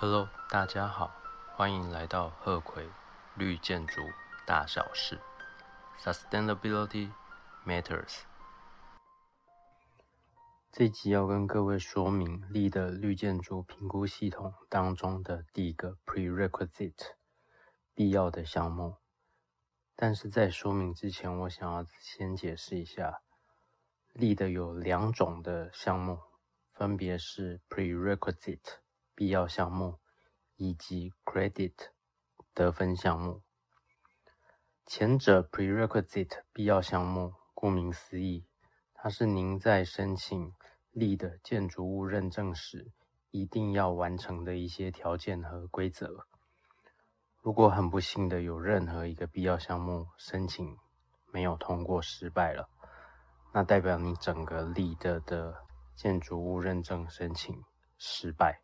Hello，大家好，欢迎来到鹤葵绿建筑大小事，Sustainability Matters。这集要跟各位说明立的绿建筑评估系统当中的第一个 prerequisite 必要的项目。但是在说明之前，我想要先解释一下，立的有两种的项目，分别是 prerequisite 必要项目以及 credit 得分项目。前者 prerequisite 必要项目，顾名思义，它是您在申请立的建筑物认证时一定要完成的一些条件和规则。如果很不幸的有任何一个必要项目申请没有通过失败了，那代表你整个立的的建筑物认证申请失败。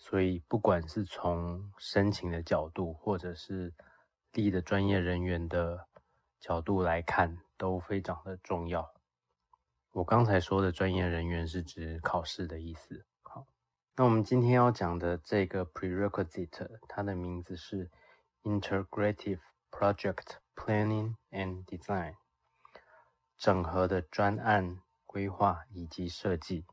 所以不管是从申请的角度，或者是立的专业人员的角度来看，都非常的重要。我刚才说的专业人员是指考试的意思。好那我们今天要讲的这个 prerequisite，它的名字是 Integrative Project Planning and Design，整合的专案规划以及设计。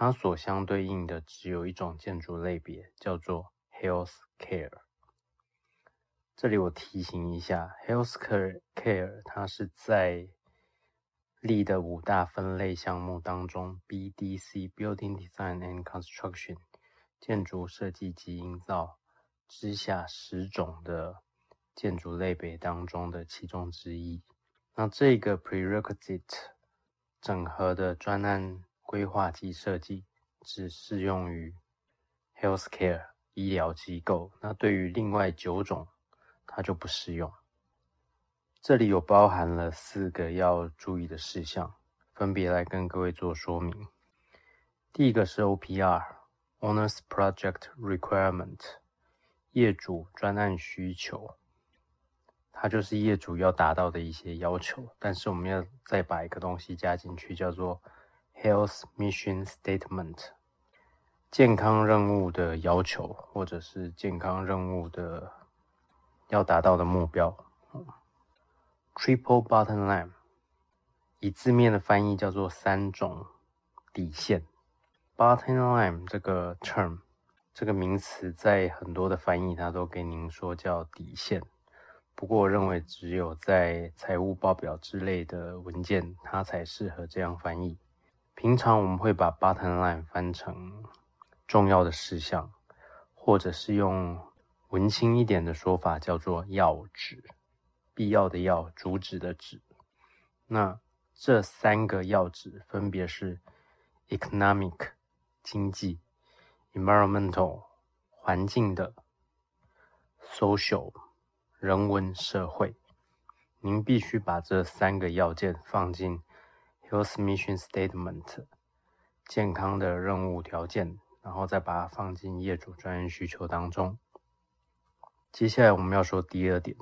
它所相对应的只有一种建筑类别，叫做 Health Care。这里我提醒一下，Health Care care 它是在立的五大分类项目当中，BDC（Building Design and Construction，建筑设计及营造）之下十种的建筑类别当中的其中之一。那这个 prerequisite 整合的专案规划及设计，只适用于 healthcare 医疗机构。那对于另外九种，它就不适用。这里有包含了四个要注意的事项，分别来跟各位做说明。第一个是 OPR（Owners Project Requirement），业主专案需求，它就是业主要达到的一些要求。但是我们要再把一个东西加进去，叫做 Health Mission Statement，健康任务的要求，或者是健康任务的要达到的目标。Triple bottom line，以字面的翻译叫做三种底线。Bottom line 这个 term，这个名词在很多的翻译，它都给您说叫底线。不过我认为只有在财务报表之类的文件，它才适合这样翻译。平常我们会把 bottom line 翻成重要的事项，或者是用文青一点的说法叫做要旨。必要的要，主旨的旨。那这三个要旨分别是：economic 经济，environmental 环境的，social 人文社会。您必须把这三个要件放进 health mission statement 健康的任务条件，然后再把它放进业主专业需求当中。接下来我们要说第二点。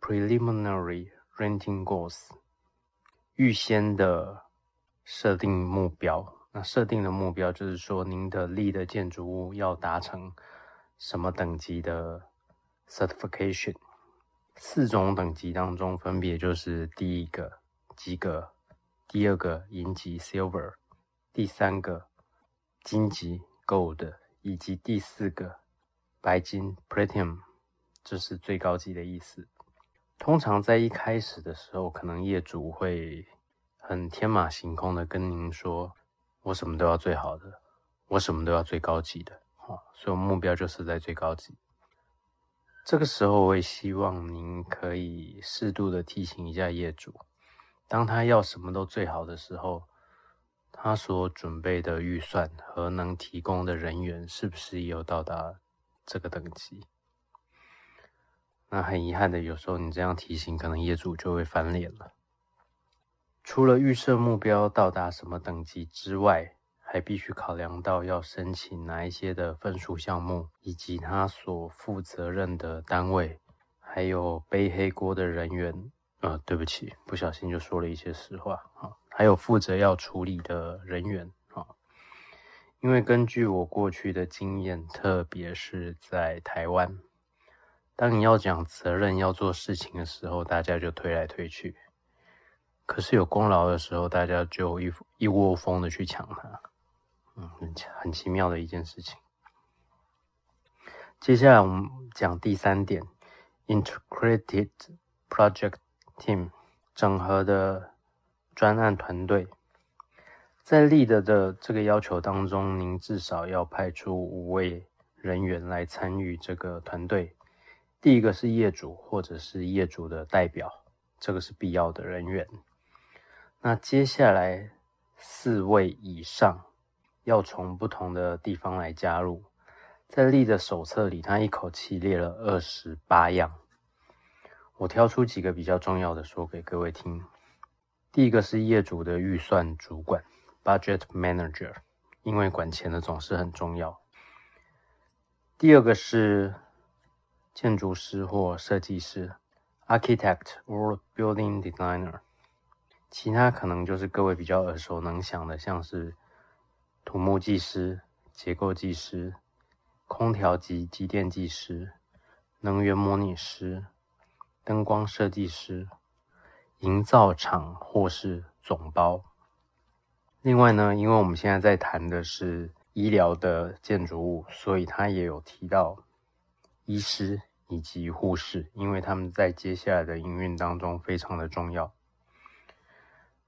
Preliminary renting goals，预先的设定目标。那设定的目标就是说，您的立的建筑物要达成什么等级的 certification？四种等级当中，分别就是第一个及格，第二个银级 silver，第三个金级 gold，以及第四个白金 platinum，这是最高级的意思。通常在一开始的时候，可能业主会很天马行空的跟您说：“我什么都要最好的，我什么都要最高级的。”好，所以我目标就是在最高级。这个时候，我也希望您可以适度的提醒一下业主，当他要什么都最好的时候，他所准备的预算和能提供的人员是不是也有到达这个等级？那很遗憾的，有时候你这样提醒，可能业主就会翻脸了。除了预设目标到达什么等级之外，还必须考量到要申请哪一些的分数项目，以及他所负责任的单位，还有背黑锅的人员。呃，对不起，不小心就说了一些实话啊。还有负责要处理的人员啊，因为根据我过去的经验，特别是在台湾，当你要讲责任、要做事情的时候，大家就推来推去；可是有功劳的时候，大家就一一窝蜂的去抢它。嗯，很很奇妙的一件事情。接下来我们讲第三点：integrated project team，整合的专案团队。在立的的这个要求当中，您至少要派出五位人员来参与这个团队。第一个是业主或者是业主的代表，这个是必要的人员。那接下来四位以上要从不同的地方来加入。在立的手册里，他一口气列了二十八样，我挑出几个比较重要的说给各位听。第一个是业主的预算主管。Budget manager，因为管钱的总是很重要。第二个是建筑师或设计师，architect or building designer。其他可能就是各位比较耳熟能详的，像是土木技师、结构技师、空调及机电技师、能源模拟师、灯光设计师、营造厂或是总包。另外呢，因为我们现在在谈的是医疗的建筑物，所以他也有提到医师以及护士，因为他们在接下来的营运当中非常的重要。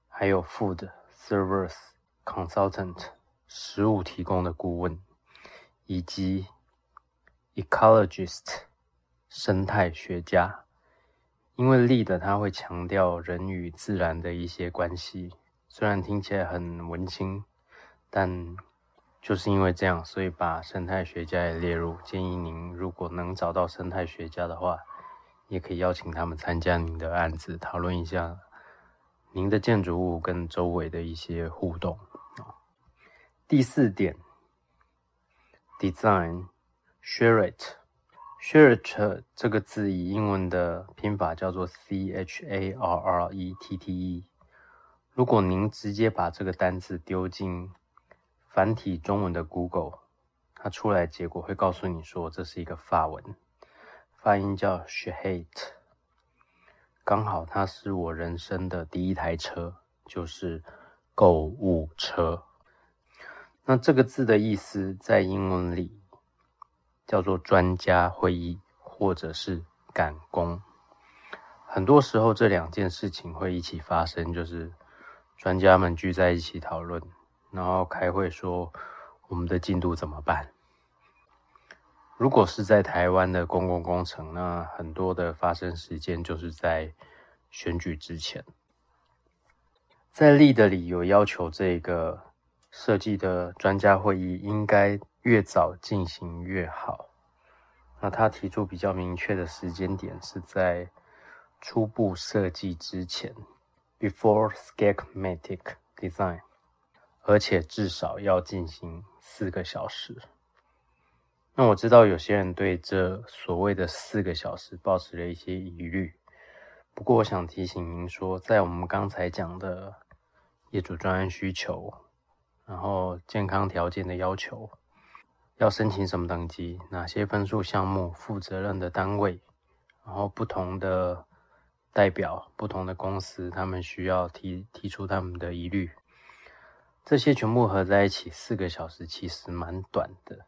还有 food service consultant 食物提供的顾问，以及 ecologist 生态学家，因为 lead 他会强调人与自然的一些关系。虽然听起来很文青，但就是因为这样，所以把生态学家也列入。建议您如果能找到生态学家的话，也可以邀请他们参加您的案子，讨论一下您的建筑物跟周围的一些互动啊。第四点，design share it Share 这个字以英文的拼法叫做 c h a r r e t t e。如果您直接把这个单字丢进繁体中文的 Google，它出来结果会告诉你说这是一个法文，发音叫 Shate。刚好它是我人生的第一台车，就是购物车。那这个字的意思在英文里叫做专家会议或者是赶工。很多时候这两件事情会一起发生，就是。专家们聚在一起讨论，然后开会说我们的进度怎么办？如果是在台湾的公共工程，那很多的发生时间就是在选举之前。在立的里有要求，这个设计的专家会议应该越早进行越好。那他提出比较明确的时间点是在初步设计之前。Before schematic design，而且至少要进行四个小时。那我知道有些人对这所谓的四个小时抱持了一些疑虑。不过我想提醒您说，在我们刚才讲的业主专案需求，然后健康条件的要求，要申请什么等级，哪些分数项目，负责任的单位，然后不同的。代表不同的公司，他们需要提提出他们的疑虑，这些全部合在一起，四个小时其实蛮短的。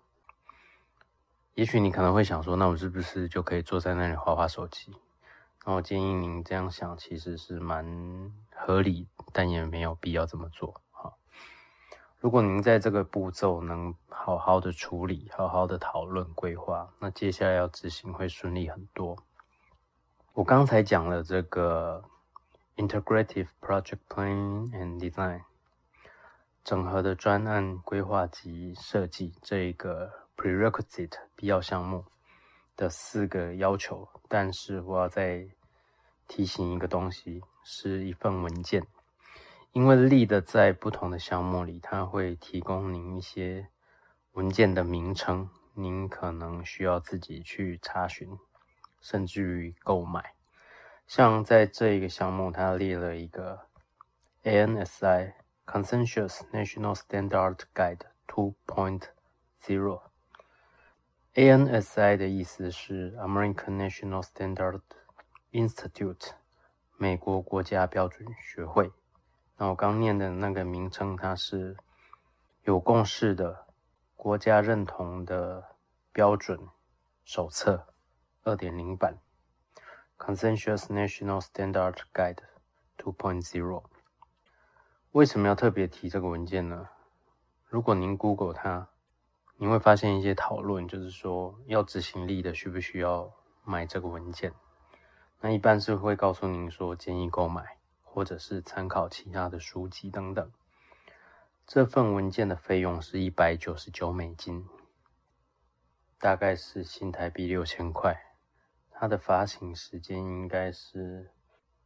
也许你可能会想说，那我是不是就可以坐在那里划划手机？那我建议您这样想，其实是蛮合理，但也没有必要这么做。如果您在这个步骤能好好的处理，好好的讨论规划，那接下来要执行会顺利很多。我刚才讲了这个 integrative project planning and design 整合的专案规划及设计这一个 prerequisite 必要项目的四个要求，但是我要再提醒一个东西，是一份文件，因为 lead 在不同的项目里，它会提供您一些文件的名称，您可能需要自己去查询。甚至于购买，像在这一个项目，它列了一个 ANSI Consensus National Standard Guide two point zero。ANSI 的意思是 American National Standard Institute，美国国家标准学会。那我刚念的那个名称，它是有共识的国家认同的标准手册二点零版，Consensus National Standard Guide two point zero。为什么要特别提这个文件呢？如果您 Google 它。你会发现一些讨论，就是说要执行力的需不需要买这个文件？那一般是会告诉您说建议购买，或者是参考其他的书籍等等。这份文件的费用是一百九十九美金，大概是新台币六千块。它的发行时间应该是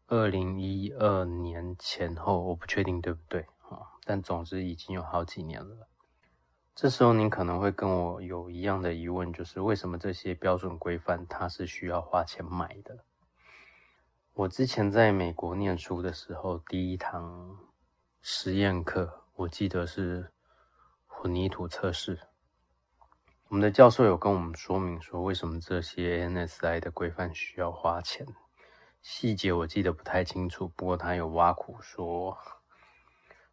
二零一二年前后，我不确定对不对啊？但总之已经有好几年了。这时候您可能会跟我有一样的疑问，就是为什么这些标准规范它是需要花钱买的？我之前在美国念书的时候，第一堂实验课，我记得是混凝土测试。我们的教授有跟我们说明说，为什么这些 NSI 的规范需要花钱，细节我记得不太清楚，不过他有挖苦说。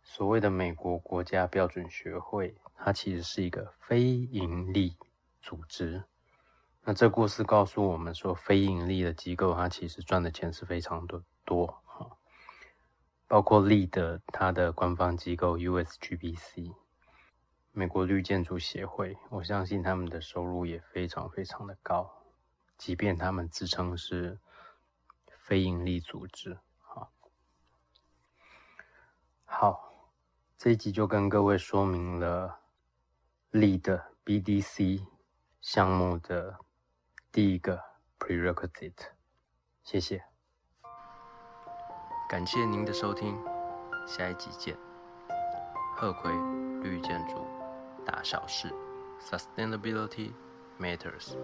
所谓的美国国家标准学会，它其实是一个非盈利组织。那这故事告诉我们说，非盈利的机构，它其实赚的钱是非常的多哈。包括利的它的官方机构 USGBC，美国绿建筑协会，我相信他们的收入也非常非常的高，即便他们自称是非盈利组织。好，好。这一集就跟各位说明了利的 BDC 项目的第一个 prerequisite，谢谢，感谢您的收听，下一集见。贺葵绿建筑大小事，Sustainability matters。